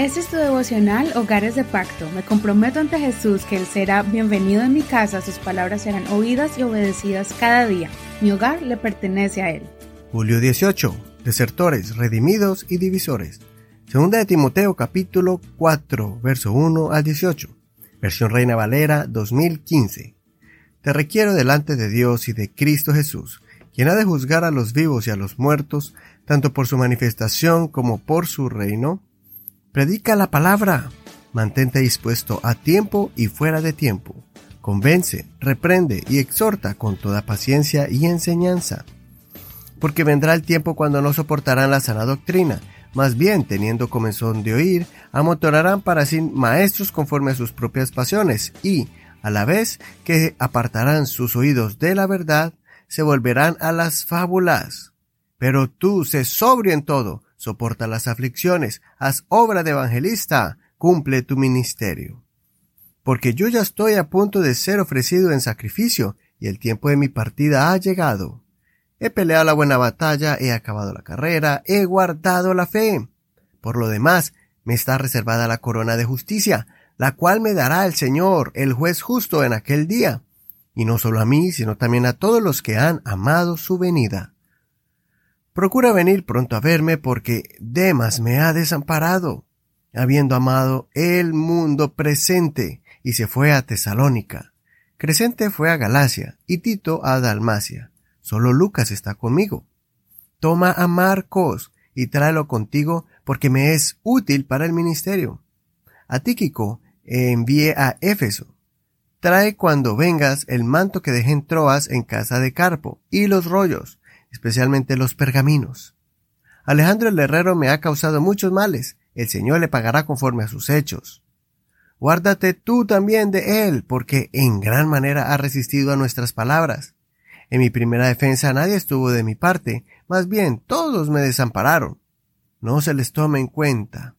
Este es tu devocional Hogares de Pacto. Me comprometo ante Jesús que Él será bienvenido en mi casa, sus palabras serán oídas y obedecidas cada día. Mi hogar le pertenece a Él. Julio 18. Desertores, redimidos y divisores. Segunda de Timoteo capítulo 4, verso 1 al 18. Versión Reina Valera 2015. Te requiero delante de Dios y de Cristo Jesús, quien ha de juzgar a los vivos y a los muertos, tanto por su manifestación como por su reino. Predica la palabra. Mantente dispuesto a tiempo y fuera de tiempo. Convence, reprende y exhorta con toda paciencia y enseñanza. Porque vendrá el tiempo cuando no soportarán la sana doctrina, más bien, teniendo comenzón de oír, amotorarán para sí maestros conforme a sus propias pasiones, y, a la vez que apartarán sus oídos de la verdad, se volverán a las fábulas. Pero tú, sé sobrio en todo, soporta las aflicciones, haz obra de evangelista, cumple tu ministerio. Porque yo ya estoy a punto de ser ofrecido en sacrificio, y el tiempo de mi partida ha llegado. He peleado la buena batalla, he acabado la carrera, he guardado la fe. Por lo demás, me está reservada la corona de justicia, la cual me dará el Señor, el juez justo, en aquel día, y no solo a mí, sino también a todos los que han amado su venida. Procura venir pronto a verme porque Demas me ha desamparado, habiendo amado el mundo presente, y se fue a Tesalónica. Crescente fue a Galacia, y Tito a Dalmacia. Solo Lucas está conmigo. Toma a Marcos y tráelo contigo porque me es útil para el ministerio. A Tíquico envié a Éfeso. Trae cuando vengas el manto que dejé en Troas en casa de Carpo y los rollos, especialmente los pergaminos. Alejandro el herrero me ha causado muchos males, el Señor le pagará conforme a sus hechos. Guárdate tú también de él, porque en gran manera ha resistido a nuestras palabras. En mi primera defensa nadie estuvo de mi parte, más bien todos me desampararon. No se les tome en cuenta.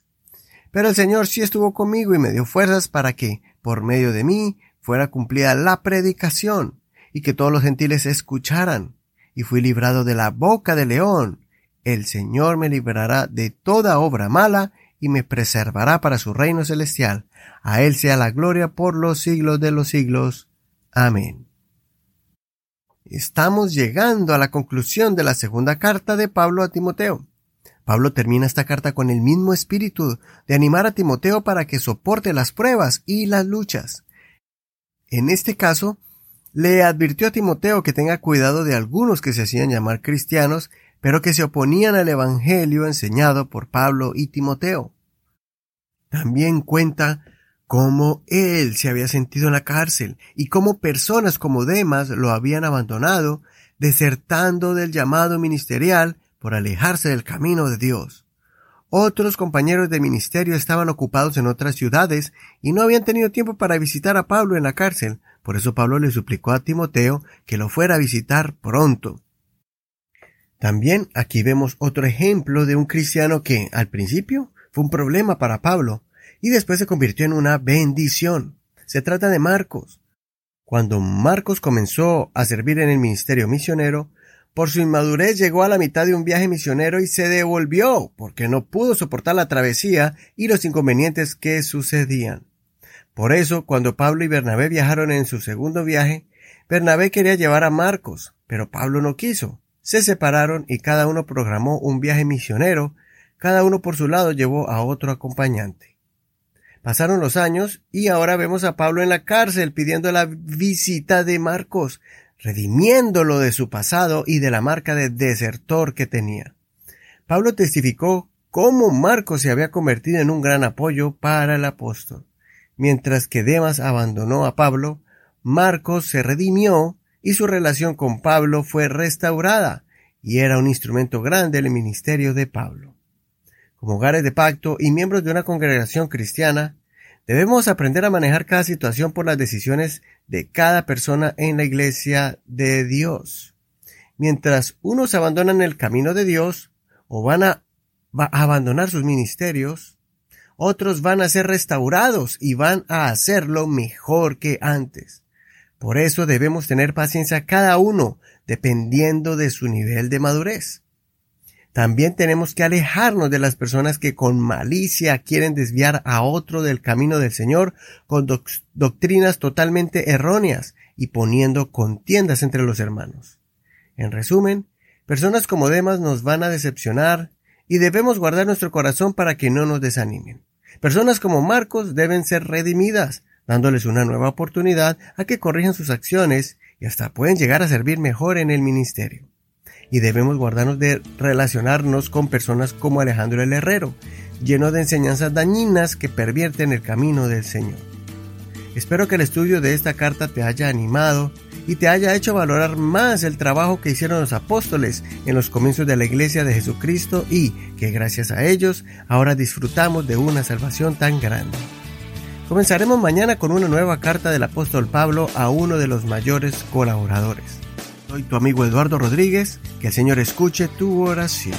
Pero el Señor sí estuvo conmigo y me dio fuerzas para que, por medio de mí, fuera cumplida la predicación, y que todos los gentiles escucharan. Y fui librado de la boca del león. El Señor me librará de toda obra mala y me preservará para su reino celestial. A Él sea la gloria por los siglos de los siglos. Amén. Estamos llegando a la conclusión de la segunda carta de Pablo a Timoteo. Pablo termina esta carta con el mismo espíritu de animar a Timoteo para que soporte las pruebas y las luchas. En este caso, le advirtió a Timoteo que tenga cuidado de algunos que se hacían llamar cristianos, pero que se oponían al Evangelio enseñado por Pablo y Timoteo. También cuenta cómo él se había sentido en la cárcel y cómo personas como Demas lo habían abandonado, desertando del llamado ministerial por alejarse del camino de Dios. Otros compañeros de ministerio estaban ocupados en otras ciudades y no habían tenido tiempo para visitar a Pablo en la cárcel, por eso Pablo le suplicó a Timoteo que lo fuera a visitar pronto. También aquí vemos otro ejemplo de un cristiano que, al principio, fue un problema para Pablo, y después se convirtió en una bendición. Se trata de Marcos. Cuando Marcos comenzó a servir en el ministerio misionero, por su inmadurez llegó a la mitad de un viaje misionero y se devolvió, porque no pudo soportar la travesía y los inconvenientes que sucedían. Por eso, cuando Pablo y Bernabé viajaron en su segundo viaje, Bernabé quería llevar a Marcos, pero Pablo no quiso. Se separaron y cada uno programó un viaje misionero, cada uno por su lado llevó a otro acompañante. Pasaron los años y ahora vemos a Pablo en la cárcel pidiendo la visita de Marcos, redimiéndolo de su pasado y de la marca de desertor que tenía. Pablo testificó cómo Marcos se había convertido en un gran apoyo para el apóstol. Mientras que Demas abandonó a Pablo, Marcos se redimió y su relación con Pablo fue restaurada, y era un instrumento grande en el ministerio de Pablo como hogares de pacto y miembros de una congregación cristiana, debemos aprender a manejar cada situación por las decisiones de cada persona en la iglesia de Dios. Mientras unos abandonan el camino de Dios o van a, a abandonar sus ministerios, otros van a ser restaurados y van a hacerlo mejor que antes. Por eso debemos tener paciencia cada uno, dependiendo de su nivel de madurez. También tenemos que alejarnos de las personas que con malicia quieren desviar a otro del camino del Señor con doctrinas totalmente erróneas y poniendo contiendas entre los hermanos. En resumen, personas como Demas nos van a decepcionar y debemos guardar nuestro corazón para que no nos desanimen. Personas como Marcos deben ser redimidas, dándoles una nueva oportunidad a que corrijan sus acciones y hasta pueden llegar a servir mejor en el ministerio. Y debemos guardarnos de relacionarnos con personas como Alejandro el Herrero, lleno de enseñanzas dañinas que pervierten el camino del Señor. Espero que el estudio de esta carta te haya animado y te haya hecho valorar más el trabajo que hicieron los apóstoles en los comienzos de la iglesia de Jesucristo y que gracias a ellos ahora disfrutamos de una salvación tan grande. Comenzaremos mañana con una nueva carta del apóstol Pablo a uno de los mayores colaboradores. Soy tu amigo Eduardo Rodríguez, que el Señor escuche tu oración.